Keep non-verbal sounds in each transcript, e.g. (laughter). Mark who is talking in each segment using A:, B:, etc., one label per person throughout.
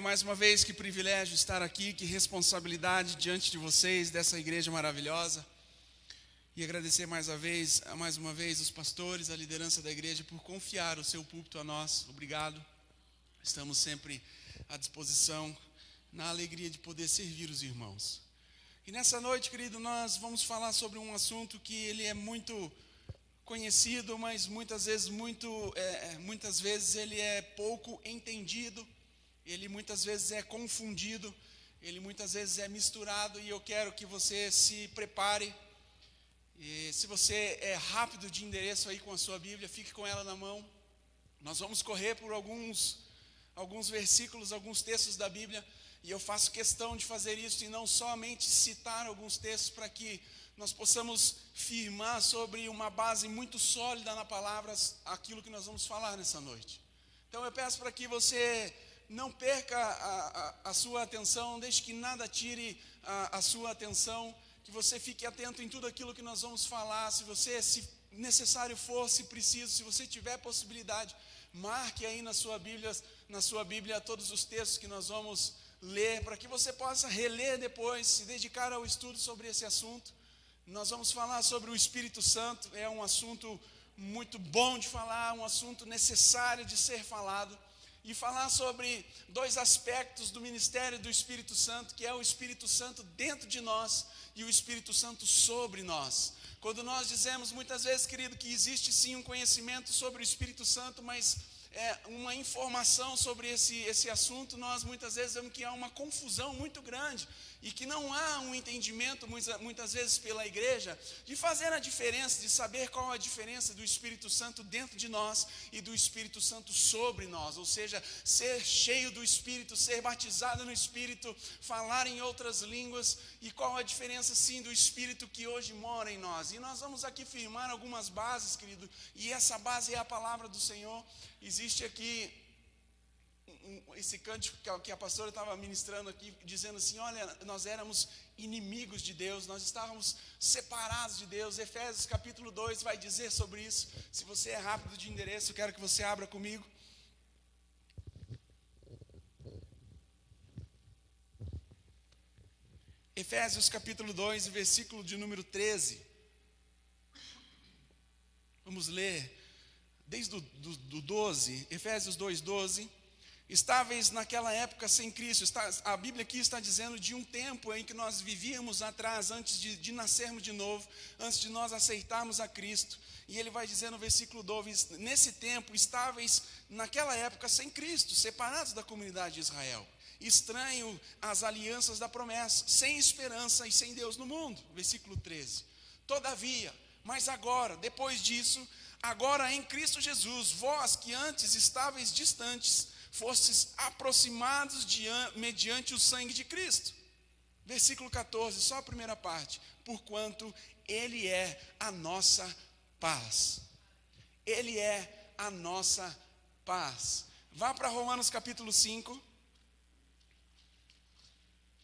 A: Mais uma vez, que privilégio estar aqui, que responsabilidade diante de vocês, dessa igreja maravilhosa. E agradecer mais uma vez, mais uma vez os pastores, a liderança da igreja por confiar o seu púlpito a nós. Obrigado. Estamos sempre à disposição, na alegria de poder servir os irmãos. E nessa noite, querido, nós vamos falar sobre um assunto que ele é muito conhecido, mas muitas vezes muito, é, muitas vezes ele é pouco entendido. Ele muitas vezes é confundido. Ele muitas vezes é misturado. E eu quero que você se prepare e se você é rápido de endereço aí com a sua Bíblia, fique com ela na mão. Nós vamos correr por alguns alguns versículos, alguns textos da Bíblia, e eu faço questão de fazer isso e não somente citar alguns textos para que nós possamos firmar sobre uma base muito sólida na palavra aquilo que nós vamos falar nessa noite. Então eu peço para que você não perca a, a, a sua atenção, deixe que nada tire a, a sua atenção que você fique atento em tudo aquilo que nós vamos falar. Se você, se necessário for, se preciso, se você tiver possibilidade, marque aí na sua Bíblia, na sua Bíblia todos os textos que nós vamos ler, para que você possa reler depois, se dedicar ao estudo sobre esse assunto. Nós vamos falar sobre o Espírito Santo, é um assunto muito bom de falar, um assunto necessário de ser falado e falar sobre dois aspectos do ministério do Espírito Santo, que é o Espírito Santo dentro de nós e o Espírito Santo sobre nós. Quando nós dizemos muitas vezes, querido, que existe sim um conhecimento sobre o Espírito Santo, mas é, uma informação sobre esse, esse assunto, nós muitas vezes vemos que há uma confusão muito grande e que não há um entendimento, muitas, vezes pela igreja, de fazer a diferença, de saber qual a diferença do Espírito Santo dentro de nós e do Espírito Santo sobre nós, ou seja, ser cheio do Espírito, ser batizado no Espírito, falar em outras línguas e qual a diferença sim do Espírito que hoje mora em nós. E nós vamos aqui firmar algumas bases, querido, e essa base é a palavra do Senhor. Existe aqui esse cântico que a pastora estava ministrando aqui, dizendo assim: olha, nós éramos inimigos de Deus, nós estávamos separados de Deus. Efésios capítulo 2 vai dizer sobre isso. Se você é rápido de endereço, eu quero que você abra comigo. Efésios capítulo 2, versículo de número 13. Vamos ler desde o do, do 12, Efésios 2, 12 estáveis naquela época sem Cristo. Está, a Bíblia aqui está dizendo de um tempo em que nós vivíamos atrás, antes de, de, nascermos de novo, antes de nós aceitarmos a Cristo. E ele vai dizer no versículo 12: Nesse tempo, estáveis naquela época sem Cristo, separados da comunidade de Israel, estranho às alianças da promessa, sem esperança e sem Deus no mundo. Versículo 13: Todavia, mas agora, depois disso, agora em Cristo Jesus, vós que antes estáveis distantes, fostes aproximados de, mediante o sangue de Cristo. Versículo 14, só a primeira parte. Porquanto Ele é a nossa paz. Ele é a nossa paz. Vá para Romanos capítulo 5.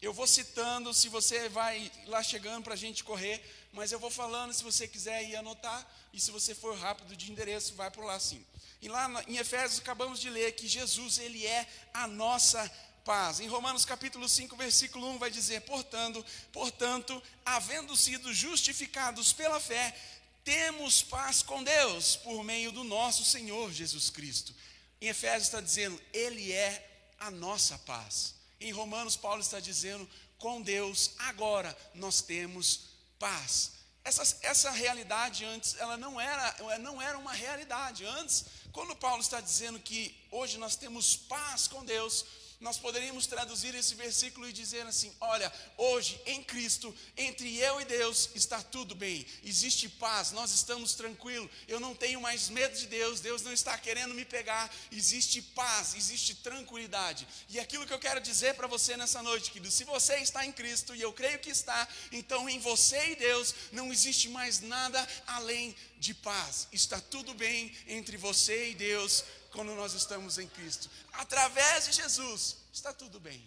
A: Eu vou citando, se você vai lá chegando para a gente correr, mas eu vou falando, se você quiser ir anotar, e se você for rápido de endereço, vai por lá sim. E lá em Efésios acabamos de ler que Jesus, ele é a nossa paz. Em Romanos capítulo 5, versículo 1 vai dizer: "Portanto, portanto, havendo sido justificados pela fé, temos paz com Deus por meio do nosso Senhor Jesus Cristo." Em Efésios está dizendo: "Ele é a nossa paz." Em Romanos Paulo está dizendo: "Com Deus agora nós temos paz." Essa, essa realidade antes, ela não era, não era uma realidade. Antes, quando Paulo está dizendo que hoje nós temos paz com Deus, nós poderíamos traduzir esse versículo e dizer assim: olha, hoje em Cristo, entre eu e Deus, está tudo bem, existe paz, nós estamos tranquilos, eu não tenho mais medo de Deus, Deus não está querendo me pegar, existe paz, existe tranquilidade. E aquilo que eu quero dizer para você nessa noite, querido, se você está em Cristo, e eu creio que está, então em você e Deus não existe mais nada além de paz, está tudo bem entre você e Deus quando nós estamos em Cristo. Através de Jesus, está tudo bem.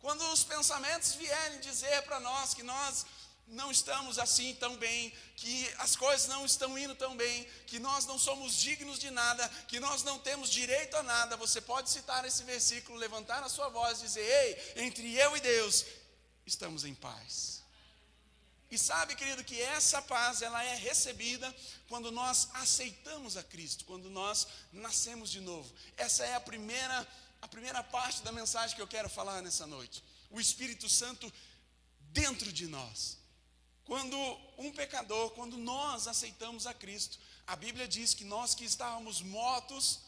A: Quando os pensamentos vierem dizer para nós que nós não estamos assim tão bem, que as coisas não estão indo tão bem, que nós não somos dignos de nada, que nós não temos direito a nada, você pode citar esse versículo, levantar a sua voz e dizer: Ei, entre eu e Deus, estamos em paz. E sabe, querido, que essa paz ela é recebida quando nós aceitamos a Cristo, quando nós nascemos de novo. Essa é a primeira a primeira parte da mensagem que eu quero falar nessa noite. O Espírito Santo dentro de nós. Quando um pecador, quando nós aceitamos a Cristo, a Bíblia diz que nós que estávamos mortos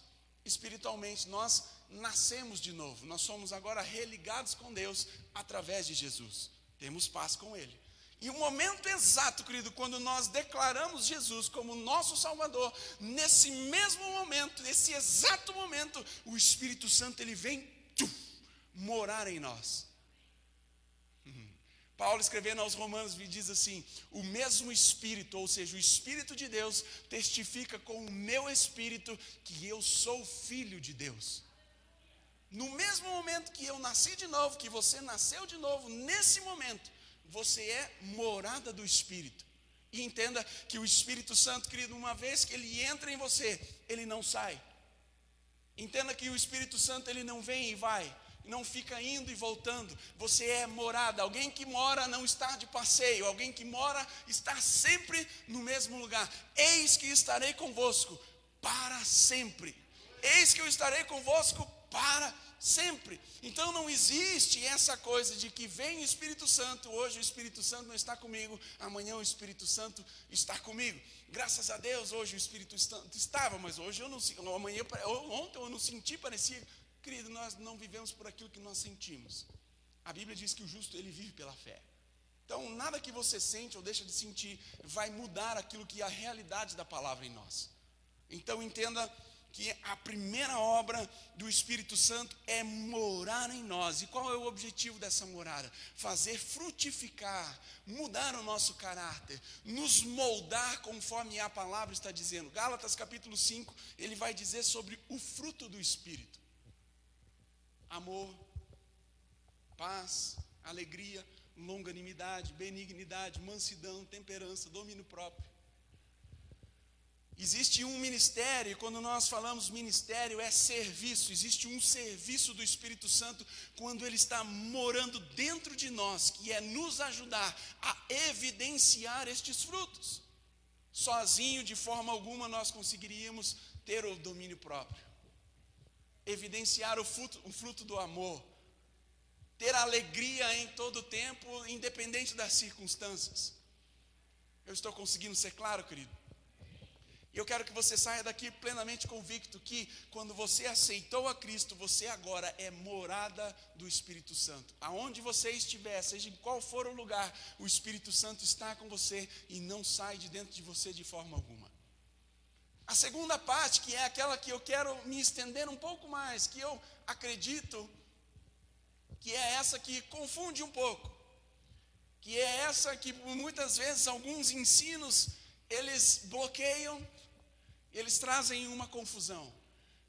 A: espiritualmente, nós nascemos de novo. Nós somos agora religados com Deus através de Jesus. Temos paz com Ele. E o momento exato, querido, quando nós declaramos Jesus como nosso Salvador, nesse mesmo momento, nesse exato momento, o Espírito Santo ele vem tchum, morar em nós. Paulo escrevendo aos Romanos me diz assim: o mesmo Espírito, ou seja, o Espírito de Deus, testifica com o meu espírito que eu sou filho de Deus. No mesmo momento que eu nasci de novo, que você nasceu de novo, nesse momento, você é morada do Espírito. E entenda que o Espírito Santo, querido, uma vez que ele entra em você, ele não sai. Entenda que o Espírito Santo ele não vem e vai não fica indo e voltando. Você é morada. Alguém que mora não está de passeio. Alguém que mora está sempre no mesmo lugar. Eis que estarei convosco para sempre. Eis que eu estarei convosco para sempre. Então não existe essa coisa de que vem o Espírito Santo, hoje o Espírito Santo não está comigo, amanhã o Espírito Santo está comigo. Graças a Deus, hoje o Espírito Santo estava, mas hoje eu não amanhã ontem eu não senti, parecia Querido, nós não vivemos por aquilo que nós sentimos. A Bíblia diz que o justo ele vive pela fé. Então, nada que você sente ou deixa de sentir vai mudar aquilo que é a realidade da palavra em nós. Então, entenda que a primeira obra do Espírito Santo é morar em nós. E qual é o objetivo dessa morada? Fazer frutificar, mudar o nosso caráter, nos moldar conforme a palavra está dizendo. Gálatas capítulo 5, ele vai dizer sobre o fruto do Espírito amor, paz, alegria, longanimidade, benignidade, mansidão, temperança, domínio próprio. Existe um ministério, e quando nós falamos ministério, é serviço. Existe um serviço do Espírito Santo quando ele está morando dentro de nós, que é nos ajudar a evidenciar estes frutos. Sozinho, de forma alguma, nós conseguiríamos ter o domínio próprio evidenciar o fruto, o fruto do amor, ter alegria em todo o tempo, independente das circunstâncias. Eu estou conseguindo ser claro, querido? E eu quero que você saia daqui plenamente convicto que quando você aceitou a Cristo, você agora é morada do Espírito Santo. Aonde você estiver, seja em qual for o lugar, o Espírito Santo está com você e não sai de dentro de você de forma alguma. A segunda parte, que é aquela que eu quero me estender um pouco mais, que eu acredito que é essa que confunde um pouco, que é essa que muitas vezes alguns ensinos eles bloqueiam, eles trazem uma confusão.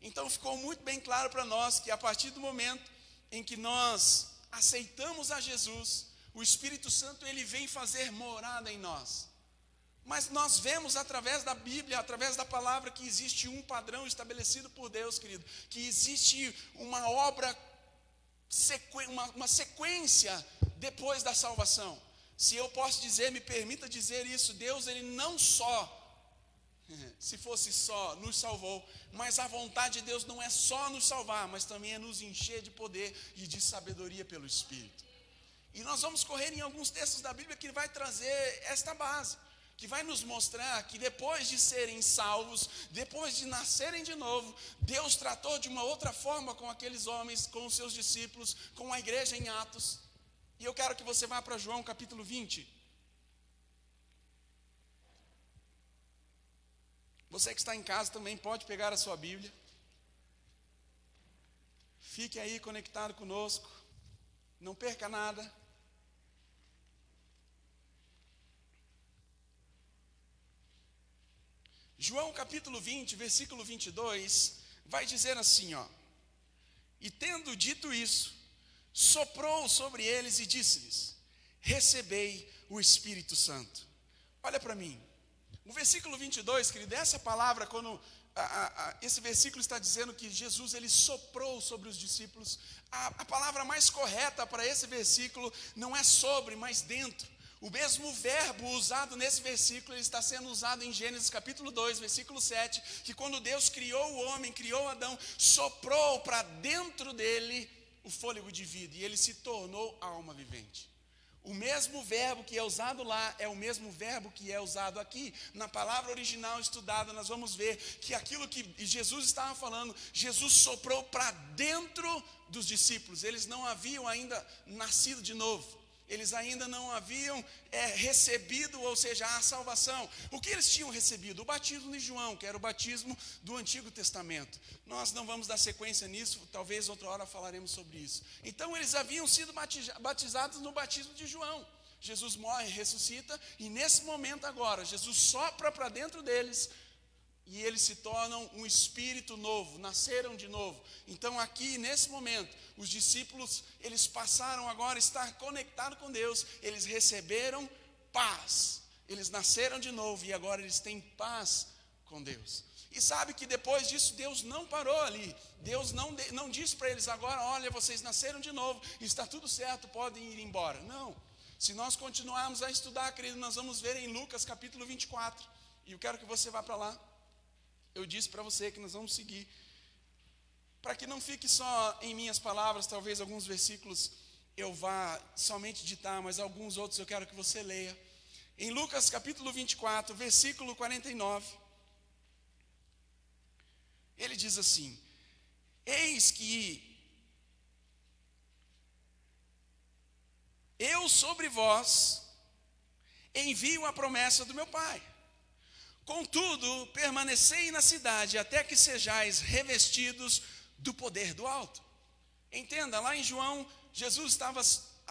A: Então ficou muito bem claro para nós que a partir do momento em que nós aceitamos a Jesus, o Espírito Santo ele vem fazer morada em nós. Mas nós vemos através da Bíblia, através da palavra, que existe um padrão estabelecido por Deus, querido, que existe uma obra, uma, uma sequência depois da salvação. Se eu posso dizer, me permita dizer isso, Deus, Ele não só, se fosse só, nos salvou, mas a vontade de Deus não é só nos salvar, mas também é nos encher de poder e de sabedoria pelo Espírito. E nós vamos correr em alguns textos da Bíblia que vai trazer esta base que vai nos mostrar que depois de serem salvos, depois de nascerem de novo, Deus tratou de uma outra forma com aqueles homens, com os seus discípulos, com a igreja em Atos. E eu quero que você vá para João capítulo 20. Você que está em casa também pode pegar a sua Bíblia. Fique aí conectado conosco. Não perca nada. João capítulo 20, versículo 22, vai dizer assim, ó: E tendo dito isso, soprou sobre eles e disse-lhes: Recebei o Espírito Santo. Olha para mim. O versículo 22, querido, essa palavra, quando a, a, a, esse versículo está dizendo que Jesus ele soprou sobre os discípulos. A, palavra mais correta para esse versículo não é sobre, mas dentro. O mesmo verbo usado nesse versículo está sendo usado em Gênesis capítulo 2, versículo 7, que quando Deus criou o homem, criou Adão, soprou para dentro dele o fôlego de vida e ele se tornou alma vivente. O mesmo verbo que é usado lá é o mesmo verbo que é usado aqui. Na palavra original estudada, nós vamos ver que aquilo que Jesus estava falando, Jesus soprou para dentro dos discípulos. Eles não haviam ainda nascido de novo eles ainda não haviam é, recebido, ou seja, a salvação. O que eles tinham recebido? O batismo de João, que era o batismo do Antigo Testamento. Nós não vamos dar sequência nisso, talvez outra hora falaremos sobre isso. Então, eles haviam sido batizados no batismo de João. Jesus morre, ressuscita, e nesse momento agora, Jesus sopra para dentro deles e eles se tornam um espírito novo, nasceram de novo. Então aqui nesse momento, os discípulos, eles passaram agora a estar conectados com Deus, eles receberam paz. Eles nasceram de novo e agora eles têm paz com Deus. E sabe que depois disso Deus não parou ali. Deus não, não disse para eles agora, olha, vocês nasceram de novo, está tudo certo, podem ir embora. Não. Se nós continuarmos a estudar, querido, nós vamos ver em Lucas capítulo 24. E eu quero que você vá para lá eu disse para você que nós vamos seguir. Para que não fique só em minhas palavras, talvez alguns versículos eu vá somente ditar, mas alguns outros eu quero que você leia. Em Lucas capítulo 24, versículo 49, ele diz assim: Eis que eu sobre vós envio a promessa do meu Pai. Contudo, permanecei na cidade até que sejais revestidos do poder do alto. Entenda, lá em João, Jesus estava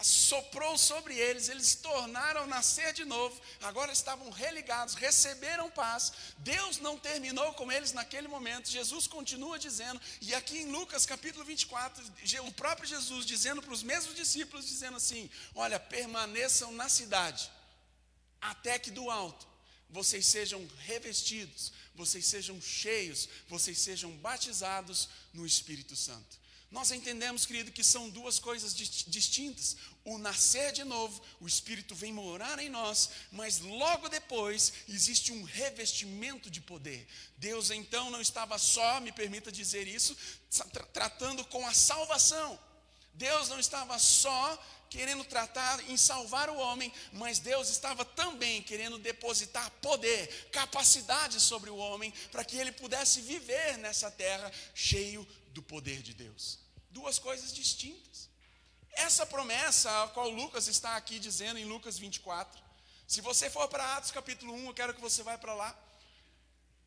A: soprou sobre eles, eles tornaram a nascer de novo, agora estavam religados, receberam paz. Deus não terminou com eles naquele momento. Jesus continua dizendo, e aqui em Lucas capítulo 24, o próprio Jesus dizendo para os mesmos discípulos dizendo assim: "Olha, permaneçam na cidade até que do alto vocês sejam revestidos, vocês sejam cheios, vocês sejam batizados no Espírito Santo. Nós entendemos, querido, que são duas coisas distintas. O nascer de novo, o Espírito vem morar em nós, mas logo depois existe um revestimento de poder. Deus então não estava só, me permita dizer isso, tratando com a salvação. Deus não estava só querendo tratar em salvar o homem, mas Deus estava também querendo depositar poder, capacidade sobre o homem, para que ele pudesse viver nessa terra cheio do poder de Deus. Duas coisas distintas. Essa promessa, a qual Lucas está aqui dizendo em Lucas 24, se você for para Atos capítulo 1, eu quero que você vá para lá.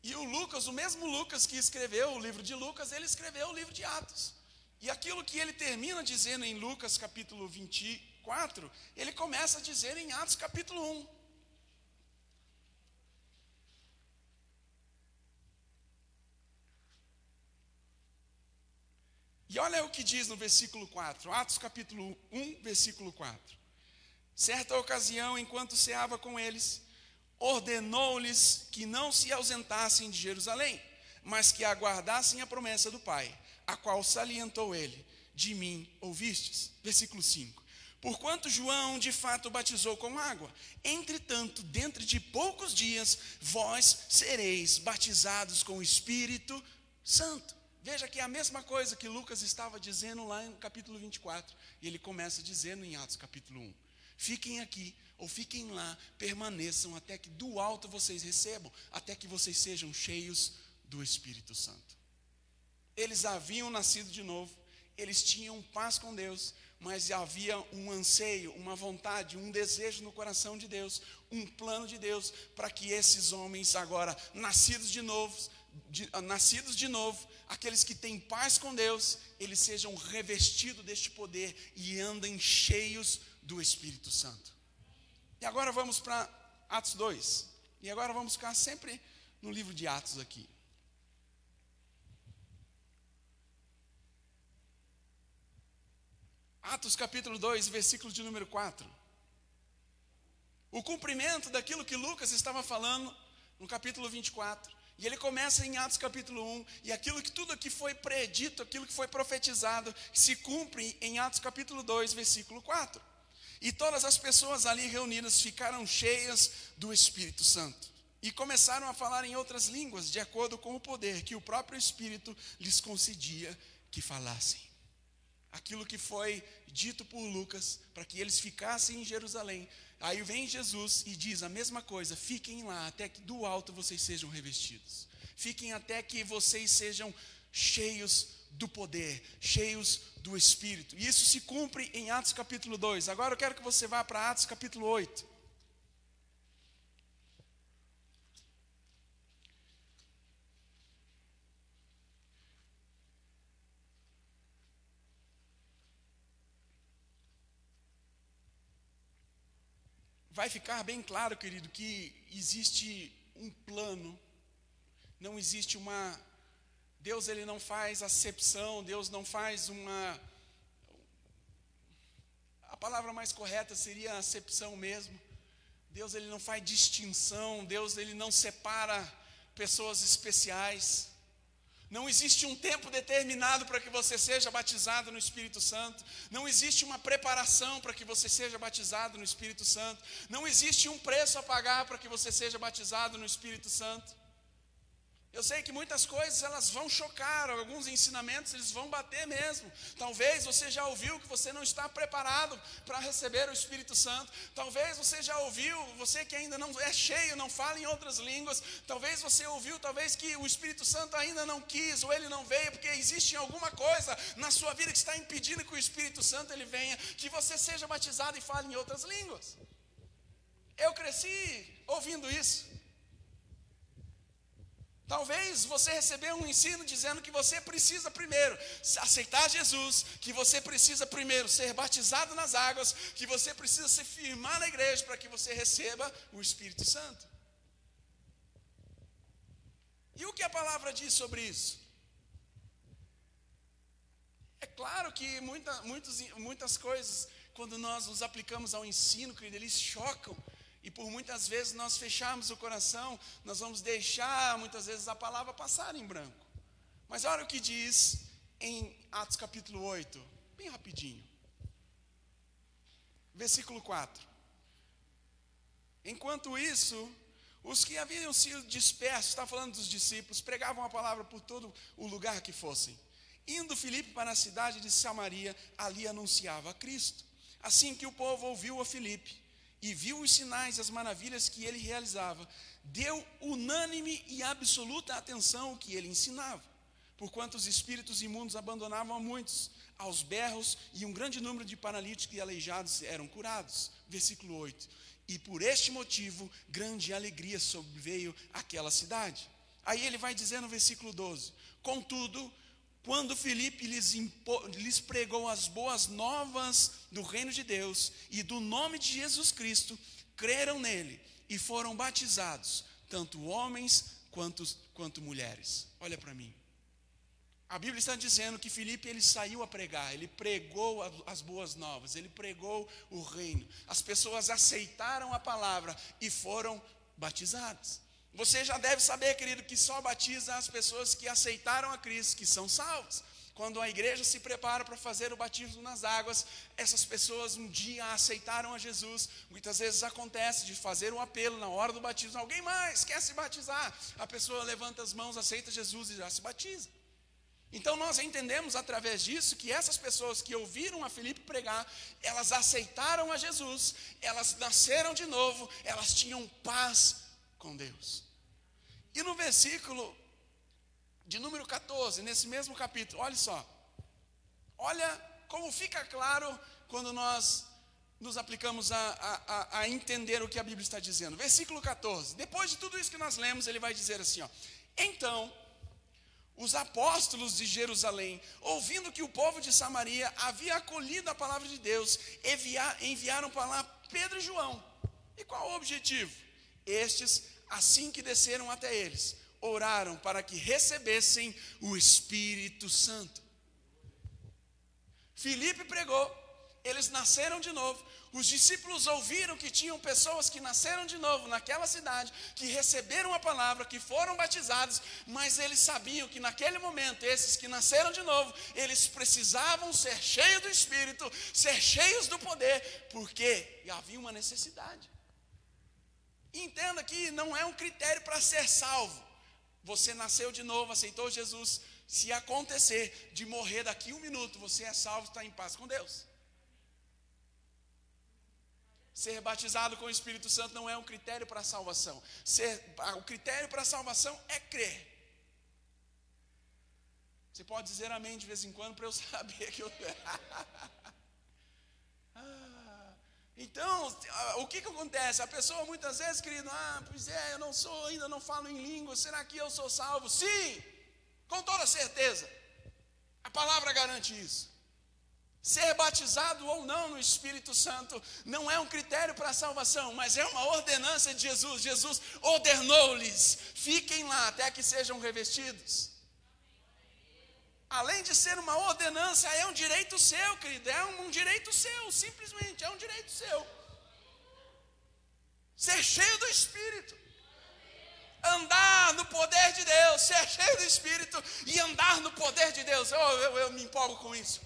A: E o Lucas, o mesmo Lucas que escreveu o livro de Lucas, ele escreveu o livro de Atos. E aquilo que ele termina dizendo em Lucas capítulo 24, ele começa a dizer em Atos capítulo 1. E olha o que diz no versículo 4, Atos capítulo 1, versículo 4. Certa ocasião, enquanto ceava com eles, ordenou-lhes que não se ausentassem de Jerusalém, mas que aguardassem a promessa do Pai a qual salientou ele: De mim ouvistes. Versículo 5. Porquanto João de fato batizou com água, entretanto, dentro de poucos dias, vós sereis batizados com o Espírito Santo. Veja que é a mesma coisa que Lucas estava dizendo lá no capítulo 24, e ele começa dizendo em Atos capítulo 1. Fiquem aqui, ou fiquem lá, permaneçam até que do alto vocês recebam, até que vocês sejam cheios do Espírito Santo. Eles haviam nascido de novo, eles tinham paz com Deus, mas havia um anseio, uma vontade, um desejo no coração de Deus, um plano de Deus para que esses homens agora nascidos de novo, de, nascidos de novo, aqueles que têm paz com Deus, eles sejam revestidos deste poder e andem cheios do Espírito Santo. E agora vamos para Atos 2. E agora vamos ficar sempre no livro de Atos aqui. Atos capítulo 2, versículo de número 4. o cumprimento daquilo que Lucas estava falando no capítulo 24. E ele começa em Atos capítulo 1, e aquilo que tudo que foi predito, aquilo que foi profetizado, se cumpre em Atos capítulo 2, versículo 4. E todas as pessoas ali reunidas ficaram cheias do Espírito Santo e começaram a falar em outras línguas, de acordo com o poder que o próprio Espírito lhes concedia que falassem. Aquilo que foi dito por Lucas, para que eles ficassem em Jerusalém. Aí vem Jesus e diz a mesma coisa: fiquem lá até que do alto vocês sejam revestidos. Fiquem até que vocês sejam cheios do poder, cheios do Espírito. E isso se cumpre em Atos capítulo 2. Agora eu quero que você vá para Atos capítulo 8. Vai ficar bem claro, querido, que existe um plano, não existe uma. Deus ele não faz acepção, Deus não faz uma. A palavra mais correta seria acepção mesmo. Deus ele não faz distinção, Deus ele não separa pessoas especiais. Não existe um tempo determinado para que você seja batizado no Espírito Santo. Não existe uma preparação para que você seja batizado no Espírito Santo. Não existe um preço a pagar para que você seja batizado no Espírito Santo. Eu sei que muitas coisas elas vão chocar, alguns ensinamentos eles vão bater mesmo. Talvez você já ouviu que você não está preparado para receber o Espírito Santo. Talvez você já ouviu, você que ainda não é cheio, não fala em outras línguas. Talvez você ouviu, talvez que o Espírito Santo ainda não quis ou ele não veio porque existe alguma coisa na sua vida que está impedindo que o Espírito Santo ele venha, que você seja batizado e fale em outras línguas. Eu cresci ouvindo isso. Talvez você recebeu um ensino dizendo que você precisa primeiro aceitar Jesus, que você precisa primeiro ser batizado nas águas, que você precisa se firmar na igreja para que você receba o Espírito Santo. E o que a palavra diz sobre isso? É claro que muita, muitos, muitas coisas, quando nós nos aplicamos ao ensino, querido, eles chocam e por muitas vezes nós fecharmos o coração, nós vamos deixar muitas vezes a palavra passar em branco. Mas olha o que diz em Atos capítulo 8, bem rapidinho. Versículo 4. Enquanto isso, os que haviam sido dispersos, está falando dos discípulos, pregavam a palavra por todo o lugar que fossem. Indo Filipe para a cidade de Samaria, ali anunciava a Cristo. Assim que o povo ouviu a Filipe, e viu os sinais e as maravilhas que ele realizava, deu unânime e absoluta atenção ao que ele ensinava. Porquanto os espíritos imundos abandonavam a muitos, aos berros, e um grande número de paralíticos e aleijados eram curados. Versículo 8. E por este motivo, grande alegria sobreveio àquela cidade. Aí ele vai dizer no versículo 12: Contudo, quando Filipe lhes, lhes, pregou as boas novas do reino de Deus e do nome de Jesus Cristo, creram nele e foram batizados, tanto homens quanto, quanto mulheres. Olha para mim. A Bíblia está dizendo que Filipe ele saiu a pregar, ele pregou as boas novas, ele pregou o reino. As pessoas aceitaram a palavra e foram batizadas. Você já deve saber, querido, que só batiza as pessoas que aceitaram a Cristo, que são salvas. Quando a igreja se prepara para fazer o batismo nas águas, essas pessoas um dia aceitaram a Jesus. Muitas vezes acontece de fazer um apelo na hora do batismo: alguém mais quer se batizar? A pessoa levanta as mãos, aceita Jesus e já se batiza. Então nós entendemos através disso que essas pessoas que ouviram a Filipe pregar, elas aceitaram a Jesus, elas nasceram de novo, elas tinham paz com Deus. E no versículo de número 14, nesse mesmo capítulo, olha só. Olha como fica claro quando nós nos aplicamos a, a, a, entender o que a Bíblia está dizendo. Versículo 14. Depois de tudo isso que nós lemos, ele vai dizer assim: ó, Então, os apóstolos de Jerusalém, ouvindo que o povo de Samaria havia acolhido a palavra de Deus, enviaram para lá Pedro e João. E qual o objetivo? Estes, assim que desceram até eles, oraram para que recebessem o Espírito Santo. Filipe pregou, eles nasceram de novo. Os discípulos ouviram que tinham pessoas que nasceram de novo naquela cidade, que receberam a palavra, que foram batizados, mas eles sabiam que naquele momento, esses que nasceram de novo, eles precisavam ser cheios do Espírito, ser cheios do poder, porque havia uma necessidade. Entenda que não é um critério para ser salvo. Você nasceu de novo, aceitou Jesus. Se acontecer de morrer daqui um minuto, você é salvo, está em paz com Deus. Ser batizado com o Espírito Santo não é um critério para a salvação. Ser, o critério para a salvação é crer. Você pode dizer amém de vez em quando para eu (laughs) saber que eu. (laughs) ah, então, o que, que acontece? A pessoa muitas vezes, querido, ah, pois é, eu não sou, ainda não falo em língua, será que eu sou salvo? Sim, com toda certeza. A palavra garante isso. Ser batizado ou não no Espírito Santo não é um critério para a salvação, mas é uma ordenança de Jesus. Jesus ordenou-lhes: fiquem lá até que sejam revestidos. Além de ser uma ordenança, é um direito seu, querido, é um, direito seu, simplesmente, é um direito seu. Ser cheio do Espírito, andar no poder de Deus, ser cheio do Espírito e andar no poder de Deus. Oh, eu, eu me empolgo com isso.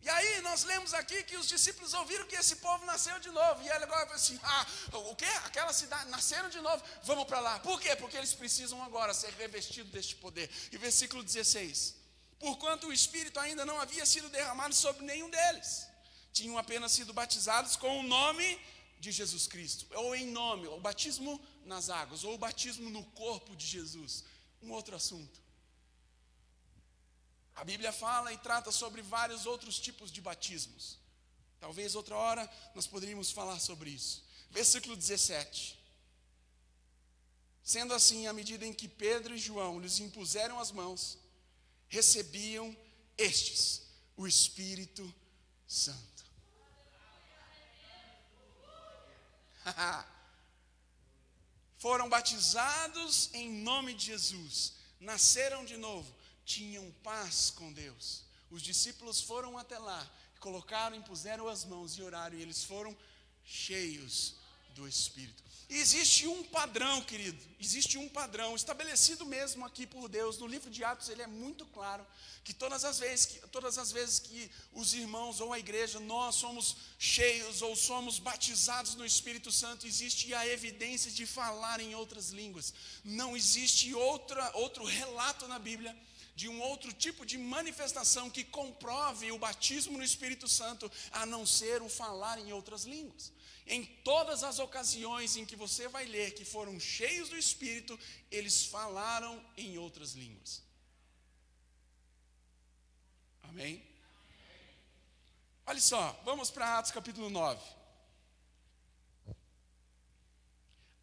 A: E aí nós lemos aqui que os discípulos ouviram que esse povo nasceu de novo. E ele agora assim: ah, o quê? Aquela cidade nasceram de novo, vamos para lá. Por quê? Porque eles precisam agora ser revestidos deste poder. E versículo 16: Porquanto o Espírito ainda não havia sido derramado sobre nenhum deles, tinham apenas sido batizados com o nome de Jesus Cristo, ou em nome, o batismo nas águas, ou o batismo no corpo de Jesus. Um outro assunto. A Bíblia fala e trata sobre vários outros tipos de batismos. Talvez outra hora nós poderíamos falar sobre isso. Versículo 17. Sendo assim, à medida em que Pedro e João lhes impuseram as mãos, recebiam estes o Espírito Santo. (laughs) Foram batizados em nome de Jesus, nasceram de novo, tinham paz com Deus. Os discípulos foram até lá, colocaram, impuseram as mãos e oraram, e eles foram cheios do Espírito. E existe um padrão, querido, existe um padrão estabelecido mesmo aqui por Deus. No livro de Atos ele é muito claro que todas as vezes que todas as vezes que os irmãos ou a igreja nós somos cheios ou somos batizados no Espírito Santo, existe a evidência de falar em outras línguas. Não existe outra outro relato na Bíblia de um outro tipo de manifestação que comprove o batismo no Espírito Santo, a não ser o falar em outras línguas. Em todas as ocasiões em que você vai ler que foram cheios do Espírito, eles falaram em outras línguas. Amém? Olha só, vamos para Atos capítulo 9.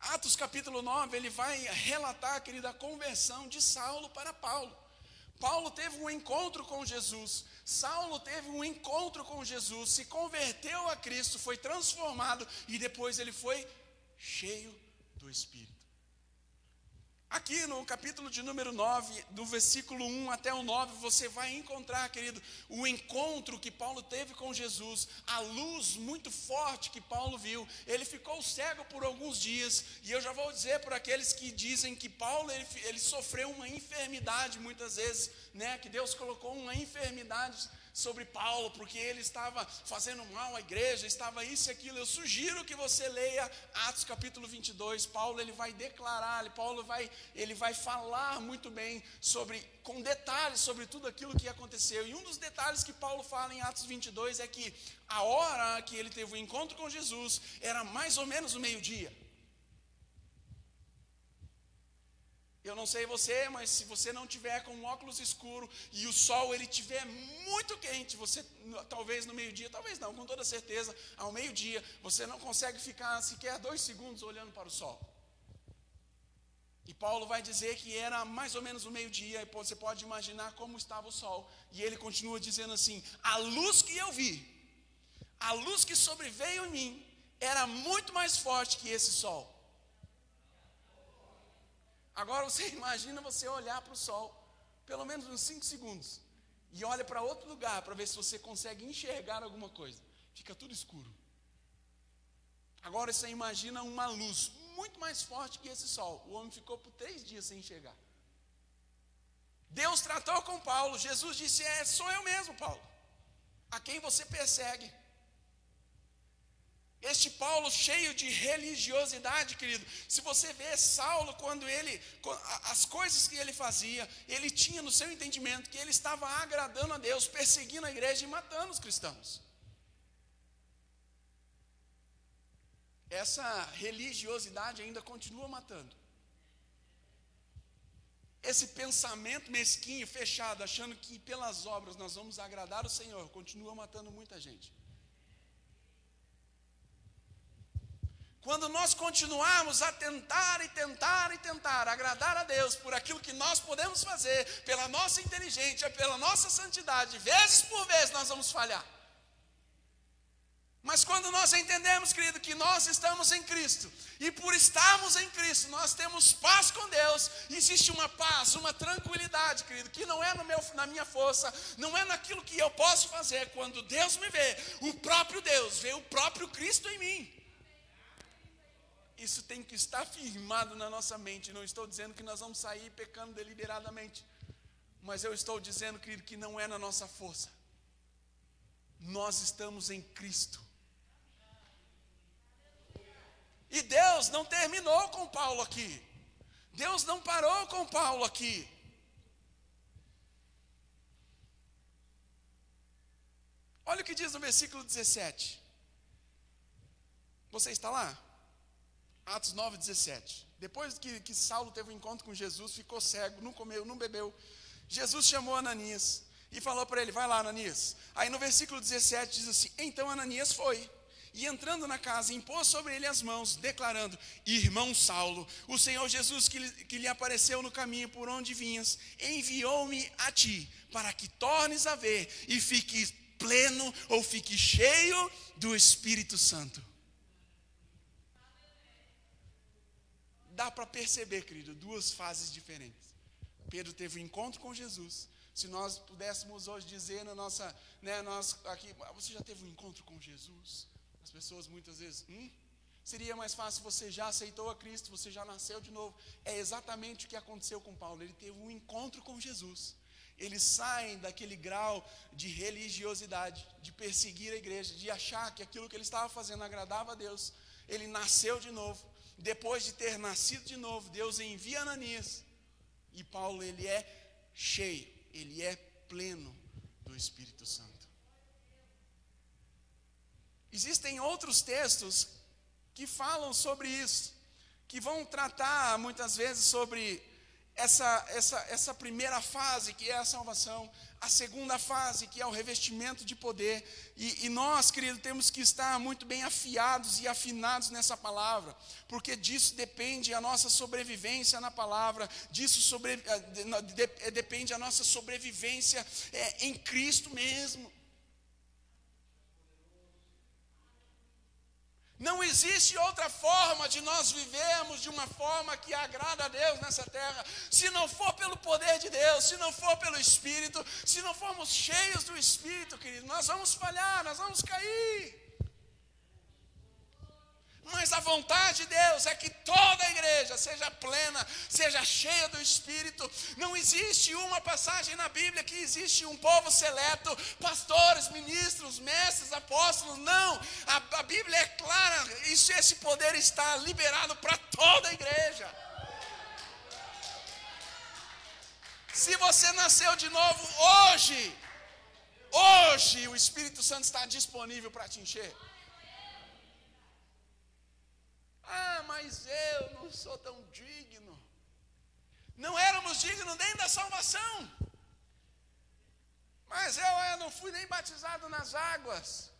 A: Atos capítulo 9, ele vai relatar, querida, a conversão de Saulo para Paulo. Paulo teve um encontro com Jesus, Saulo teve um encontro com Jesus, se converteu a Cristo, foi transformado e depois ele foi cheio do Espírito. Aqui no capítulo de número 9, do versículo 1 até o 9, você vai encontrar, querido, o encontro que Paulo teve com Jesus, a luz muito forte que Paulo viu. Ele ficou cego por alguns dias, e eu já vou dizer para aqueles que dizem que Paulo ele, ele sofreu uma enfermidade muitas vezes, né? Que Deus colocou uma enfermidade sobre Paulo, porque ele estava fazendo mal à igreja, estava isso e aquilo. Eu sugiro que você leia Atos capítulo 22. Paulo ele vai declarar, Paulo vai, ele vai falar muito bem sobre com detalhes sobre tudo aquilo que aconteceu. E um dos detalhes que Paulo fala em Atos 22 é que a hora que ele teve o um encontro com Jesus era mais ou menos o meio-dia. Eu não sei você, mas se você não tiver com um óculos escuro e o sol ele tiver muito quente, você talvez no meio-dia, talvez não, com toda certeza, ao meio-dia, você não consegue ficar sequer dois segundos olhando para o sol. E Paulo vai dizer que era mais ou menos o meio-dia, e você pode imaginar como estava o sol. E ele continua dizendo assim: a luz que eu vi, a luz que sobreveio em mim, era muito mais forte que esse sol. Agora você (laughs) imagina você olhar para o sol, pelo menos uns 5 segundos, e olha para outro lugar para ver se você consegue enxergar alguma coisa. Fica tudo escuro. Agora você imagina uma luz muito mais forte que esse sol. O homem ficou por três dias sem enxergar. Deus tratou com Paulo. Jesus disse: É, sou eu mesmo, Paulo. A quem você persegue. Este Paulo cheio de religiosidade, querido. Se você vê Saulo, quando ele, as coisas que ele fazia, ele tinha no seu entendimento que ele estava agradando a Deus, perseguindo a igreja e matando os cristãos. Essa religiosidade ainda continua matando. Esse pensamento mesquinho, fechado, achando que pelas obras nós vamos agradar o Senhor, continua matando muita gente. Quando nós continuarmos a tentar e tentar e tentar agradar a Deus por aquilo que nós podemos fazer, pela nossa inteligência, pela nossa santidade, vezes por vez nós vamos falhar. Mas quando nós entendemos, querido, que nós estamos em Cristo, e por estarmos em Cristo, nós temos paz com Deus, existe uma paz, uma tranquilidade, querido, que não é meu, na minha força, não é naquilo que eu posso fazer. Quando Deus me vê, o próprio Deus vê o próprio Cristo em mim. Isso tem que estar firmado na nossa mente. Não estou dizendo que nós vamos sair pecando deliberadamente. Mas eu estou dizendo, querido, que não é na nossa força. Nós estamos em Cristo. E Deus não terminou com Paulo aqui. Deus não parou com Paulo aqui. Olha o que diz no versículo 17. Você está lá? Atos 9, 17. Depois que, que Saulo teve um encontro com Jesus, ficou cego, não comeu, não bebeu. Jesus chamou Ananias e falou para ele: Vai lá, Ananias. Aí no versículo 17 diz assim: Então Ananias foi. E entrando na casa, impôs sobre ele as mãos, declarando: Irmão Saulo, o Senhor Jesus que lhe, que lhe apareceu no caminho por onde vinhas, enviou-me a ti, para que tornes a ver e fique pleno ou fique cheio do Espírito Santo. Dá para perceber, querido, duas fases diferentes. Pedro teve um encontro com Jesus. Se nós pudéssemos hoje dizer na nossa, né, nós aqui, você já teve um encontro com Jesus? As pessoas muitas vezes, hum? Seria mais fácil, você já aceitou a Cristo, você já nasceu de novo. É exatamente o que aconteceu com Paulo. Ele teve um encontro com Jesus. Eles saem daquele grau de religiosidade, de perseguir a igreja, de achar que aquilo que ele estava fazendo agradava a Deus. Ele nasceu de novo depois de ter nascido de novo, Deus envia Ananias. E Paulo, ele é cheio, ele é pleno do Espírito Santo. Existem outros textos que falam sobre isso, que vão tratar muitas vezes sobre essa, essa, essa primeira fase, que é a salvação, a segunda fase, que é o revestimento de poder. E, e, nós, querido, temos que estar muito bem afiados e afinados nessa palavra, porque disso depende a nossa sobrevivência na palavra, disso sobre, eh, eh, depende a nossa sobrevivência é, em Cristo mesmo. Não existe outra forma de nós vivermos de uma forma que agrada a Deus nessa terra, se não for pelo poder de Deus, se não for pelo Espírito, se não formos cheios do Espírito, querido, nós vamos falhar, nós vamos cair. Mas a vontade de Deus é que toda a igreja seja plena, seja cheia do Espírito. Não existe uma passagem na Bíblia que existe um povo seleto, pastores, ministros, mestres, apóstolos. Não, a, a Bíblia é clara, isso, esse poder está liberado para toda a igreja. Se você nasceu de novo hoje, hoje o Espírito Santo está disponível para te encher. Ah, mas eu não sou tão digno. Não éramos dignos nem da salvação. Mas eu, eu não fui nem batizado nas águas.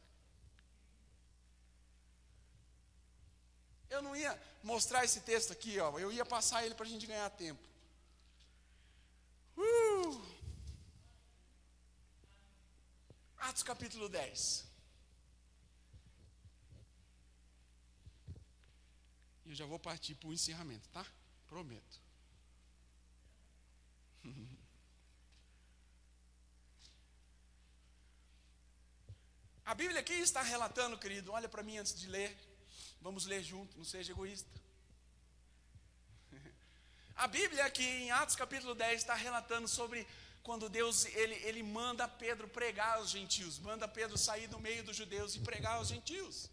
A: Eu não ia mostrar esse texto aqui, ó. Eu ia passar ele para a gente ganhar tempo. Uh! Atos capítulo 10. Eu já vou partir para o encerramento, tá? Prometo. (laughs) A Bíblia aqui está relatando, querido, olha para mim antes de ler. Vamos ler junto, não seja egoísta. (laughs) A Bíblia aqui em Atos capítulo 10 está relatando sobre quando Deus ele, ele manda Pedro pregar aos gentios, manda Pedro sair do meio dos judeus e pregar aos gentios.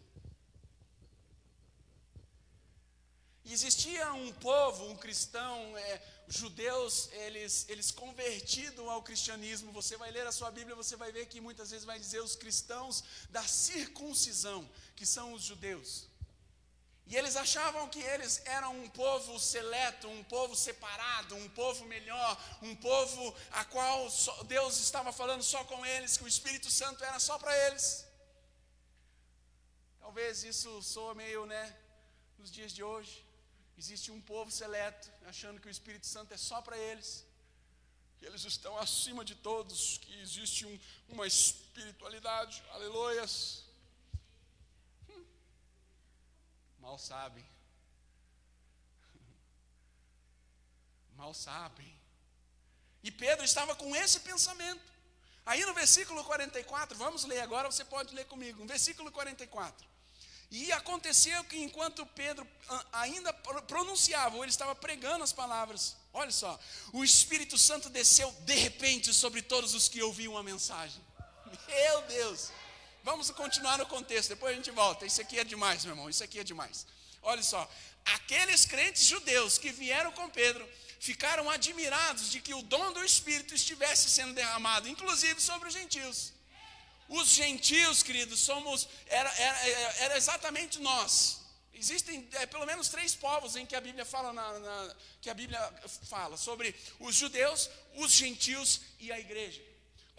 A: Existia um povo, um cristão, é, judeus, eles, eles convertidos ao cristianismo. Você vai ler a sua Bíblia, você vai ver que muitas vezes vai dizer os cristãos da circuncisão, que são os judeus. E eles achavam que eles eram um povo seleto, um povo separado, um povo melhor, um povo a qual Deus estava falando só com eles, que o Espírito Santo era só para eles. Talvez isso soa meio, né, nos dias de hoje. Existe um povo seleto, achando que o Espírito Santo é só para eles, que eles estão acima de todos, que existe um, uma espiritualidade, aleluias. Hum. Mal sabem. (laughs) Mal sabem. E Pedro estava com esse pensamento. Aí no versículo 44, vamos ler agora, você pode ler comigo. No versículo 44. E aconteceu que enquanto Pedro ainda pronunciava, ou ele estava pregando as palavras, olha só, o Espírito Santo desceu de repente sobre todos os que ouviam a mensagem. Meu Deus! Vamos continuar no contexto, depois a gente volta. Isso aqui é demais, meu irmão, isso aqui é demais. Olha só, aqueles crentes judeus que vieram com Pedro ficaram admirados de que o dom do Espírito estivesse sendo derramado, inclusive sobre os gentios. Os gentios, queridos, somos, era, era, era exatamente nós. Existem é, pelo menos três povos em que a Bíblia fala na, na, que a Bíblia fala sobre os judeus, os gentios e a igreja.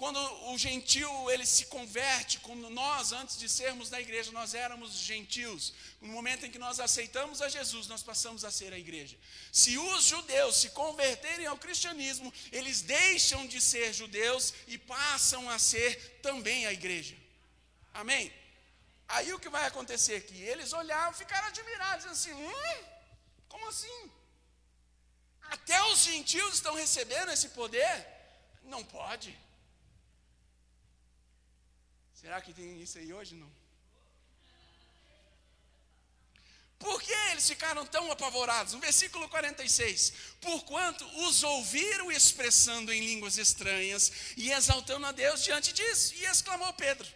A: Quando o gentil ele se converte, como nós antes de sermos da igreja nós éramos gentios. No momento em que nós aceitamos a Jesus, nós passamos a ser a igreja. Se os judeus se converterem ao cristianismo, eles deixam de ser judeus e passam a ser também a igreja. Amém? Aí o que vai acontecer aqui? Eles olhavam, ficaram admirados, assim: hum, como assim? Até os gentios estão recebendo esse poder? Não pode. Será que tem isso aí hoje? Não. Por que eles ficaram tão apavorados? No versículo 46: Porquanto os ouviram expressando em línguas estranhas e exaltando a Deus diante disso. E exclamou Pedro: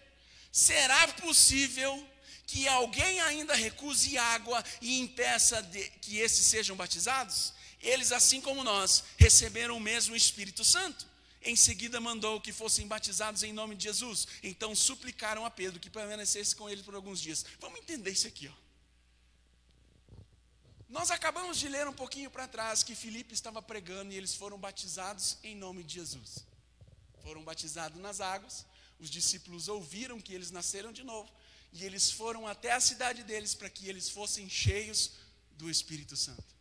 A: Será possível que alguém ainda recuse água e impeça de, que esses sejam batizados? Eles, assim como nós, receberam o mesmo Espírito Santo. Em seguida mandou que fossem batizados em nome de Jesus. Então suplicaram a Pedro que permanecesse com ele por alguns dias. Vamos entender isso aqui, ó. Nós acabamos de ler um pouquinho para trás que Filipe estava pregando e eles foram batizados em nome de Jesus. Foram batizados nas águas, os discípulos ouviram que eles nasceram de novo e eles foram até a cidade deles para que eles fossem cheios do Espírito Santo.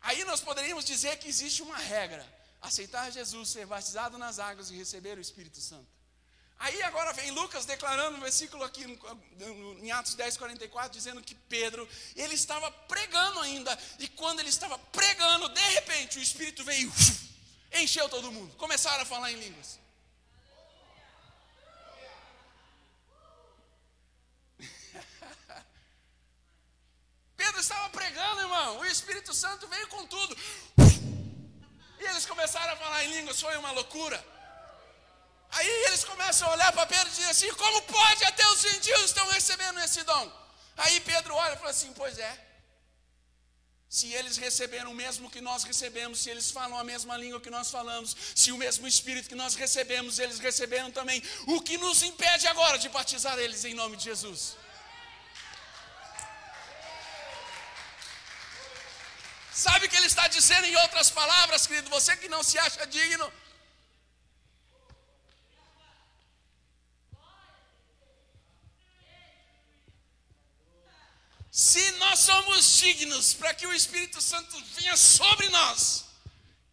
A: Aí nós poderíamos dizer que existe uma regra aceitar Jesus, ser batizado nas águas e receber o Espírito Santo. Aí agora vem Lucas declarando um versículo aqui em Atos 10, 44, dizendo que Pedro, ele estava pregando ainda, e quando ele estava pregando, de repente o Espírito veio (sniffs) encheu todo mundo. Começaram a falar em línguas. (laughs) Pedro estava pregando, irmão, o Espírito Santo veio com tudo. (sniffs) Eles começaram a falar em línguas, foi uma loucura. Aí eles começam a olhar para Pedro e dizem assim: como pode até os gentios estão recebendo esse dom? Aí Pedro olha e fala assim: pois é. Se eles receberam o mesmo que nós recebemos, se eles falam a mesma língua que nós falamos, se o mesmo Espírito que nós recebemos, eles receberam também, o que nos impede agora de batizar eles em nome de Jesus? Sabe o que ele está dizendo em outras palavras, querido? Você que não se acha digno. Se nós somos dignos para que o Espírito Santo venha sobre nós,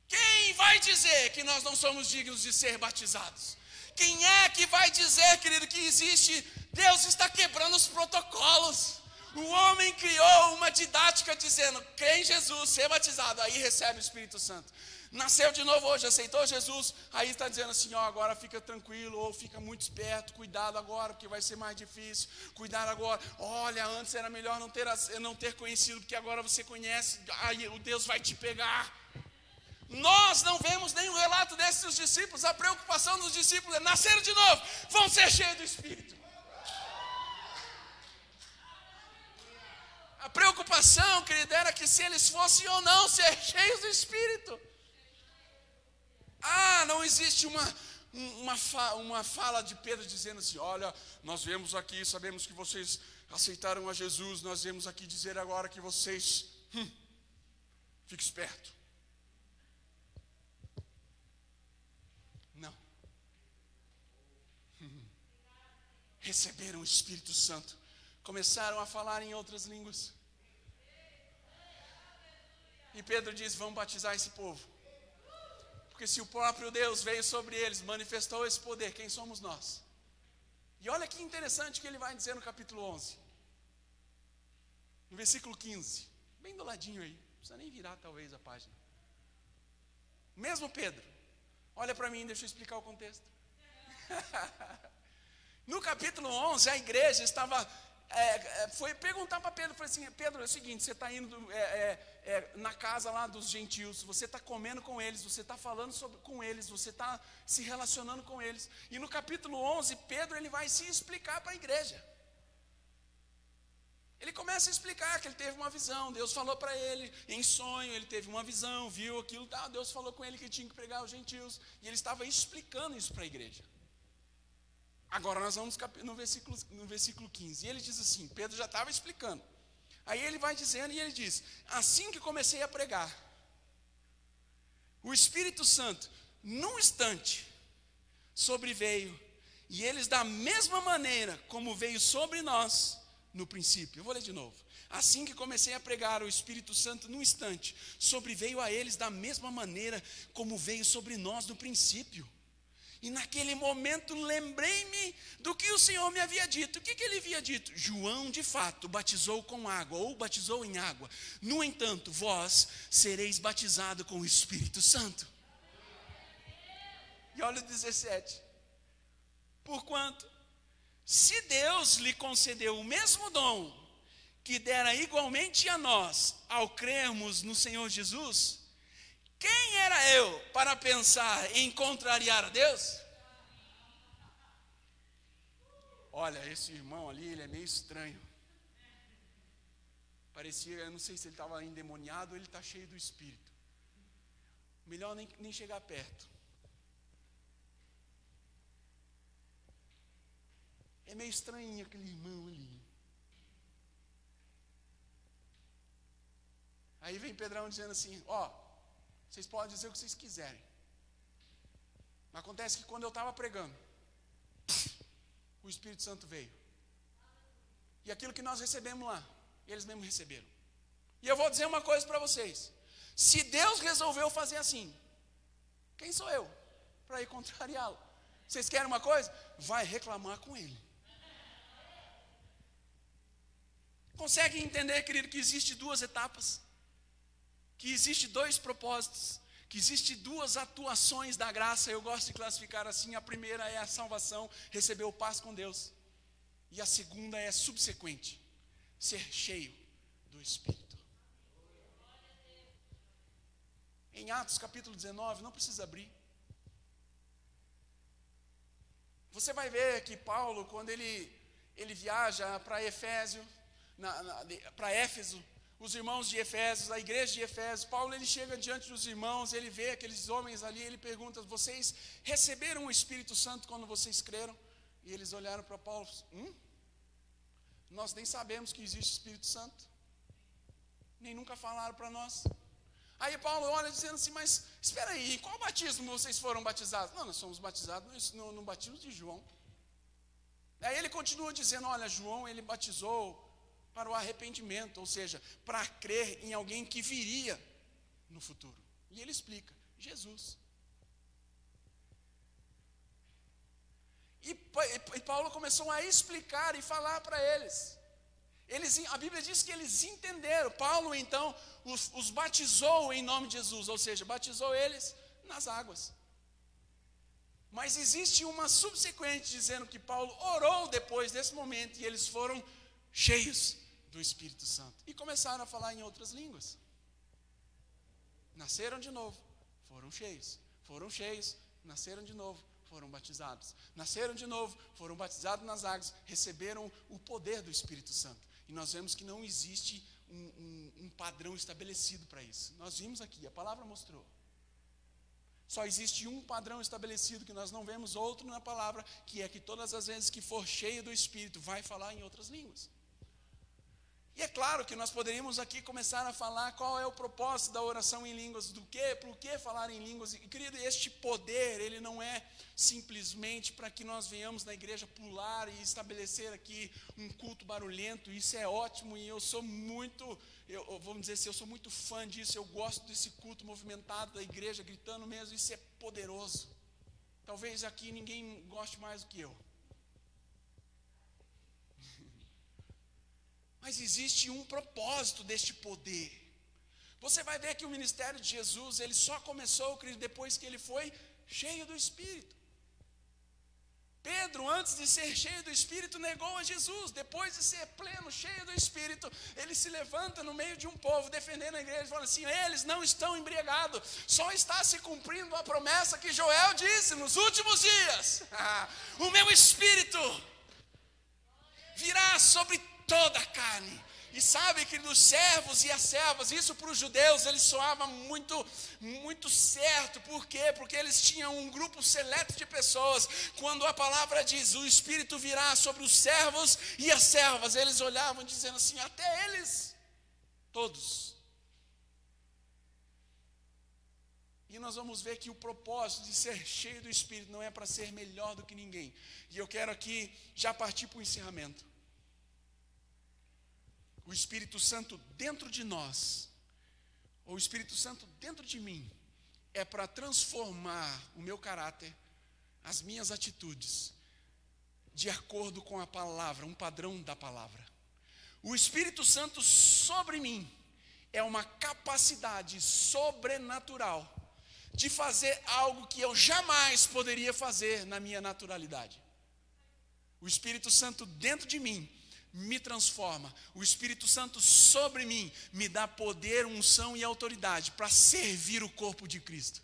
A: quem vai dizer que nós não somos dignos de ser batizados? Quem é que vai dizer, querido, que existe? Deus está quebrando os protocolos. O homem criou uma didática dizendo: crê em Jesus, ser batizado, aí recebe o Espírito Santo. Nasceu de novo hoje, aceitou Jesus, aí está dizendo assim: ó, agora fica tranquilo, ou fica muito esperto, cuidado agora, porque vai ser mais difícil. Cuidar agora, olha, antes era melhor não ter, não ter conhecido, porque agora você conhece, aí o Deus vai te pegar. Nós não vemos nenhum relato desses discípulos. A preocupação dos discípulos é nascer de novo, vão ser cheios do Espírito. A preocupação, querida, era que se eles fossem ou não ser (laughs) cheios do Espírito. Ah, não existe uma, uma, uma fala de Pedro dizendo assim: olha, nós vemos aqui, sabemos que vocês aceitaram a Jesus, nós vemos aqui dizer agora que vocês. Hum, fique esperto. Não. (laughs) Receberam o Espírito Santo começaram a falar em outras línguas. E Pedro diz: Vamos batizar esse povo. Porque se o próprio Deus veio sobre eles, manifestou esse poder, quem somos nós? E olha que interessante que ele vai dizer no capítulo 11, no versículo 15, bem do ladinho aí, não precisa nem virar talvez a página. Mesmo Pedro, olha para mim, deixa eu explicar o contexto. (laughs) no capítulo 11, a igreja estava é, é, foi perguntar para Pedro, falei assim, Pedro, é o seguinte, você está indo é, é, é, na casa lá dos gentios, você está comendo com eles, você está falando sobre, com eles, você está se relacionando com eles. E no capítulo 11, Pedro ele vai se explicar para a igreja. Ele começa a explicar que ele teve uma visão, Deus falou para ele em sonho, ele teve uma visão, viu aquilo, tá, Deus falou com ele que tinha que pregar os gentios, e ele estava explicando isso para a igreja. Agora nós vamos no versículo, no versículo 15. E ele diz assim: Pedro já estava explicando. Aí ele vai dizendo e ele diz: Assim que comecei a pregar, o Espírito Santo, num instante, sobreveio, e eles, da mesma maneira como veio sobre nós no princípio. Eu vou ler de novo. Assim que comecei a pregar, o Espírito Santo, num instante, sobreveio a eles da mesma maneira como veio sobre nós no princípio. E naquele momento lembrei-me do que o Senhor me havia dito. O que, que ele havia dito? João, de fato, batizou com água, ou batizou em água. No entanto, vós sereis batizados com o Espírito Santo. E olha o 17. Porquanto, se Deus lhe concedeu o mesmo dom que dera igualmente a nós ao crermos no Senhor Jesus, quem era eu para pensar em contrariar a Deus? Olha, esse irmão ali, ele é meio estranho. Parecia, eu não sei se ele estava endemoniado ou ele está cheio do Espírito. Melhor nem, nem chegar perto. É meio estranho aquele irmão ali. Aí vem Pedrão dizendo assim: Ó, vocês podem dizer o que vocês quiserem. Mas acontece que quando eu estava pregando, o Espírito Santo veio. E aquilo que nós recebemos lá, eles mesmos receberam. E eu vou dizer uma coisa para vocês: se Deus resolveu fazer assim, quem sou eu para ir contrariá-lo? Vocês querem uma coisa? Vai reclamar com ele. Consegue entender, querido, que existe duas etapas? Que existe dois propósitos, que existe duas atuações da graça, eu gosto de classificar assim, a primeira é a salvação, receber o paz com Deus. E a segunda é subsequente, ser cheio do Espírito. Em Atos capítulo 19, não precisa abrir. Você vai ver que Paulo, quando ele, ele viaja para Efésio, para Éfeso, os irmãos de Efésios, a igreja de Efésios, Paulo ele chega diante dos irmãos, ele vê aqueles homens ali, ele pergunta: "Vocês receberam o Espírito Santo quando vocês creram?" E eles olharam para Paulo: "Hum? Nós nem sabemos que existe Espírito Santo. Nem nunca falaram para nós." Aí Paulo olha dizendo assim: "Mas espera aí, qual batismo vocês foram batizados?" "Não, nós somos batizados no, no batismo de João." Aí ele continua dizendo: "Olha, João ele batizou para o arrependimento, ou seja, para crer em alguém que viria no futuro. E ele explica: Jesus. E, Paulo começou a explicar e falar para eles. Eles, a Bíblia diz que eles entenderam. Paulo, então, os, os batizou em nome de Jesus, ou seja, batizou eles nas águas. Mas existe uma subsequente dizendo que Paulo orou depois desse momento e eles foram cheios do Espírito Santo e começaram a falar em outras línguas. Nasceram de novo, foram cheios, foram cheios, nasceram de novo, foram batizados. Nasceram de novo, foram batizados nas águas, receberam o poder do Espírito Santo. E nós vemos que não existe um, um, um padrão estabelecido para isso. Nós vimos aqui, a palavra mostrou. Só existe um padrão estabelecido que nós não vemos outro na palavra, que é que todas as vezes que for cheio do Espírito, vai falar em outras línguas. E é claro que nós poderíamos aqui começar a falar qual é o propósito da oração em línguas, do que, por que falar em línguas. E querido, este poder, ele não é simplesmente para que nós venhamos na igreja pular e estabelecer aqui um culto barulhento. Isso é ótimo e eu sou muito, eu, vamos dizer assim, eu sou muito fã disso. Eu gosto desse culto movimentado da igreja, gritando mesmo. Isso é poderoso. Talvez aqui ninguém goste mais do que eu. Mas existe um propósito deste poder. Você vai ver que o ministério de Jesus, ele só começou, depois que ele foi cheio do Espírito. Pedro, antes de ser cheio do Espírito, negou a Jesus. Depois de ser pleno, cheio do Espírito, ele se levanta no meio de um povo, defendendo a igreja, falando assim: eles não estão embriagados, só está se cumprindo a promessa que Joel disse nos últimos dias: (laughs) o meu Espírito virá sobre toda a carne. E sabe que dos servos e as servas, isso para os judeus, ele soava muito, muito certo. Por quê? Porque eles tinham um grupo seleto de pessoas. Quando a palavra diz, o Espírito virá sobre os servos e as servas, eles olhavam dizendo assim, até eles, todos. E nós vamos ver que o propósito de ser cheio do Espírito não é para ser melhor do que ninguém. E eu quero aqui já partir para o encerramento o Espírito Santo dentro de nós, ou o Espírito Santo dentro de mim, é para transformar o meu caráter, as minhas atitudes, de acordo com a palavra, um padrão da palavra. O Espírito Santo sobre mim é uma capacidade sobrenatural de fazer algo que eu jamais poderia fazer na minha naturalidade. O Espírito Santo dentro de mim me transforma. O Espírito Santo sobre mim me dá poder, unção e autoridade para servir o corpo de Cristo.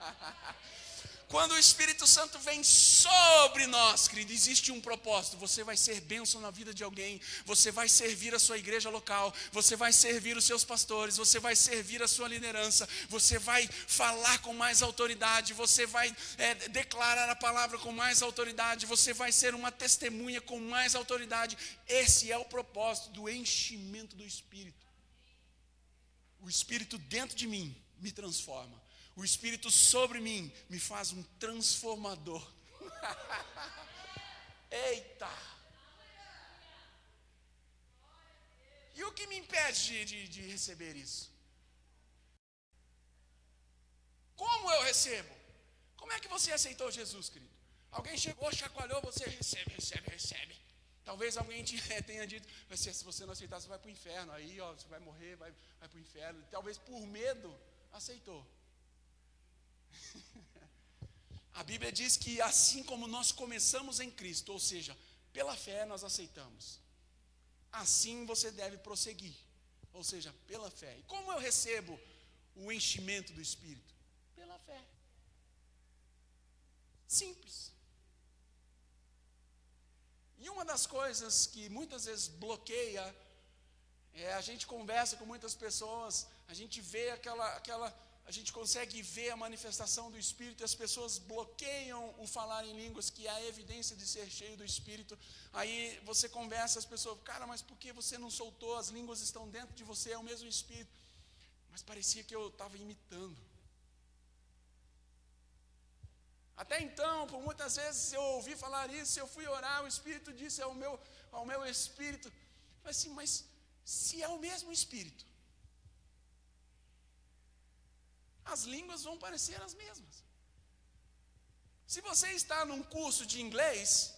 A: (laughs) Quando o Espírito Santo vem sobre nós, querido, existe um propósito. Você vai ser bênção na vida de alguém, você vai servir a sua igreja local, você vai servir os seus pastores, você vai servir a sua liderança, você vai falar com mais autoridade, você vai é, declarar a palavra com mais autoridade, você vai ser uma testemunha com mais autoridade. Esse é o propósito do enchimento do Espírito. O Espírito dentro de mim me transforma. O Espírito sobre mim me faz um transformador. (laughs) Eita! E o que me impede de, de, de receber isso? Como eu recebo? Como é que você aceitou Jesus, querido? Alguém chegou, chacoalhou, você recebe, recebe, recebe. Talvez alguém (laughs) tenha dito, se você não aceitar, você vai para o inferno. Aí, ó, você vai morrer, vai, vai para o inferno. Talvez por medo, aceitou. (laughs) A Bíblia diz que assim como nós começamos em Cristo, ou seja, pela fé nós aceitamos, assim você deve prosseguir, ou seja, pela fé. E como eu recebo o enchimento do Espírito? Pela fé. Simples. E uma das coisas que muitas vezes bloqueia é a gente conversa com muitas pessoas, a gente vê aquela, aquela a gente consegue ver a manifestação do Espírito e as pessoas bloqueiam o falar em línguas, que é a evidência de ser cheio do Espírito. Aí você conversa, as pessoas, cara, mas por que você não soltou? As línguas estão dentro de você, é o mesmo Espírito. Mas parecia que eu estava imitando. Até então, por muitas vezes eu ouvi falar isso, eu fui orar, o Espírito disse ao meu, ao meu Espírito. Falei assim, mas se é o mesmo Espírito, as línguas vão parecer as mesmas. Se você está num curso de inglês,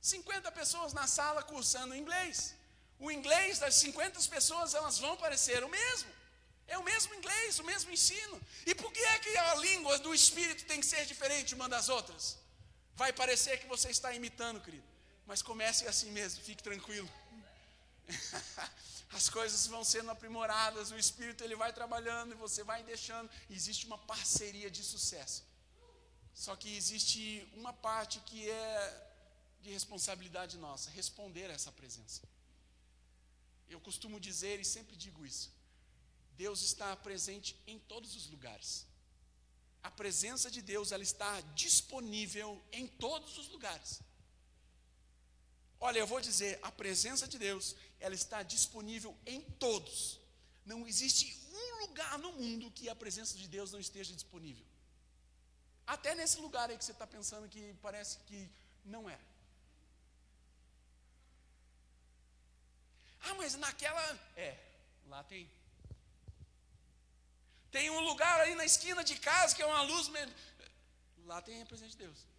A: 50 pessoas na sala cursando inglês. O inglês das 50 pessoas, elas vão parecer o mesmo. É o mesmo inglês, o mesmo ensino. E por que é que a língua do Espírito tem que ser diferente uma das outras? Vai parecer que você está imitando, querido. Mas comece assim mesmo, fique tranquilo. (laughs) As coisas vão sendo aprimoradas, o Espírito ele vai trabalhando e você vai deixando. Existe uma parceria de sucesso. Só que existe uma parte que é de responsabilidade nossa, responder a essa presença. Eu costumo dizer e sempre digo isso. Deus está presente em todos os lugares. A presença de Deus ela está disponível em todos os lugares. Olha, eu vou dizer, a presença de Deus, ela está disponível em todos. Não existe um lugar no mundo que a presença de Deus não esteja disponível. Até nesse lugar aí que você está pensando que parece que não é. Ah, mas naquela. É, lá tem. Tem um lugar aí na esquina de casa que é uma luz. Lá tem a presença de Deus.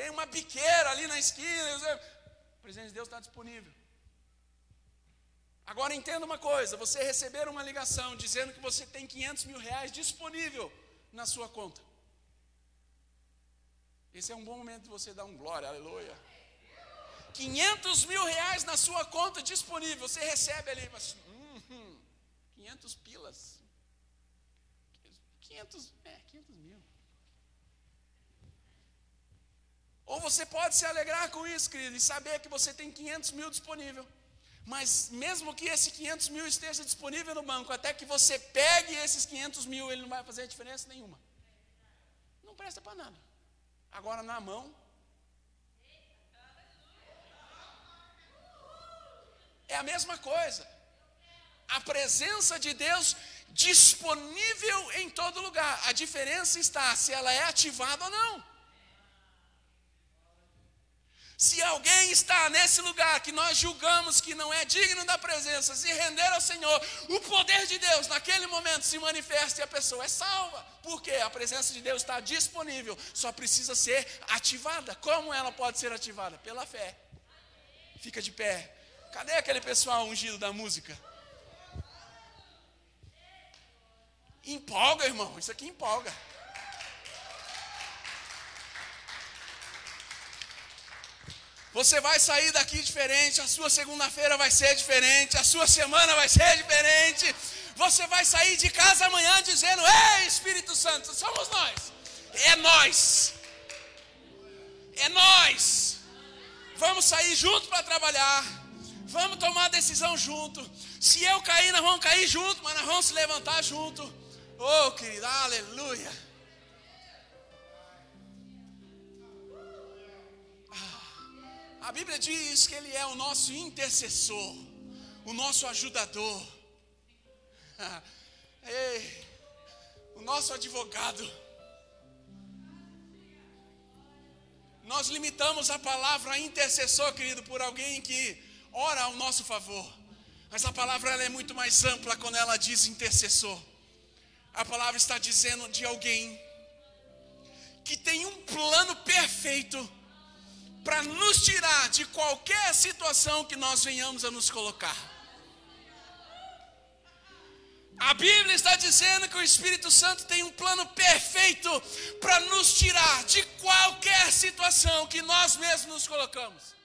A: Tem uma biqueira ali na esquina. A presença de Deus está disponível. Agora entenda uma coisa: você receber uma ligação dizendo que você tem 500 mil reais disponível na sua conta. Esse é um bom momento de você dar um glória, aleluia. 500 mil reais na sua conta disponível. Você recebe ali, mas, hum, 500 pilas. 500, é, 500 mil. Ou você pode se alegrar com isso, querido, e saber que você tem 500 mil disponível. Mas mesmo que esse 500 mil esteja disponível no banco, até que você pegue esses 500 mil, ele não vai fazer diferença nenhuma. Não presta para nada. Agora na mão, É a mesma coisa. A presença de Deus disponível em todo lugar. A diferença está se ela é ativada ou não. Se alguém está nesse lugar que nós julgamos que não é digno da presença, se render ao Senhor, o poder de Deus naquele momento se manifesta e a pessoa é salva. Porque a presença de Deus está disponível, só precisa ser ativada. Como ela pode ser ativada? Pela fé. Fica de pé. Cadê aquele pessoal ungido da música? Empolga, irmão. Isso aqui empolga. Você vai sair daqui diferente, a sua segunda-feira vai ser diferente, a sua semana vai ser diferente. Você vai sair de casa amanhã dizendo: Ei, Espírito Santo, somos nós. É nós. É nós. Vamos sair junto para trabalhar. Vamos tomar decisão junto. Se eu cair, nós vamos cair junto, mas nós vamos se levantar junto. Oh, querido, aleluia. A Bíblia diz que Ele é o nosso intercessor, o nosso ajudador, (laughs) Ei, o nosso advogado. Nós limitamos a palavra intercessor, querido, por alguém que ora ao nosso favor. Mas a palavra é muito mais ampla quando ela diz intercessor. A palavra está dizendo de alguém que tem um plano perfeito para nos tirar de qualquer situação que nós venhamos a nos colocar. A Bíblia está dizendo que o Espírito Santo tem um plano perfeito para nos tirar de qualquer situação que nós mesmos nos colocamos.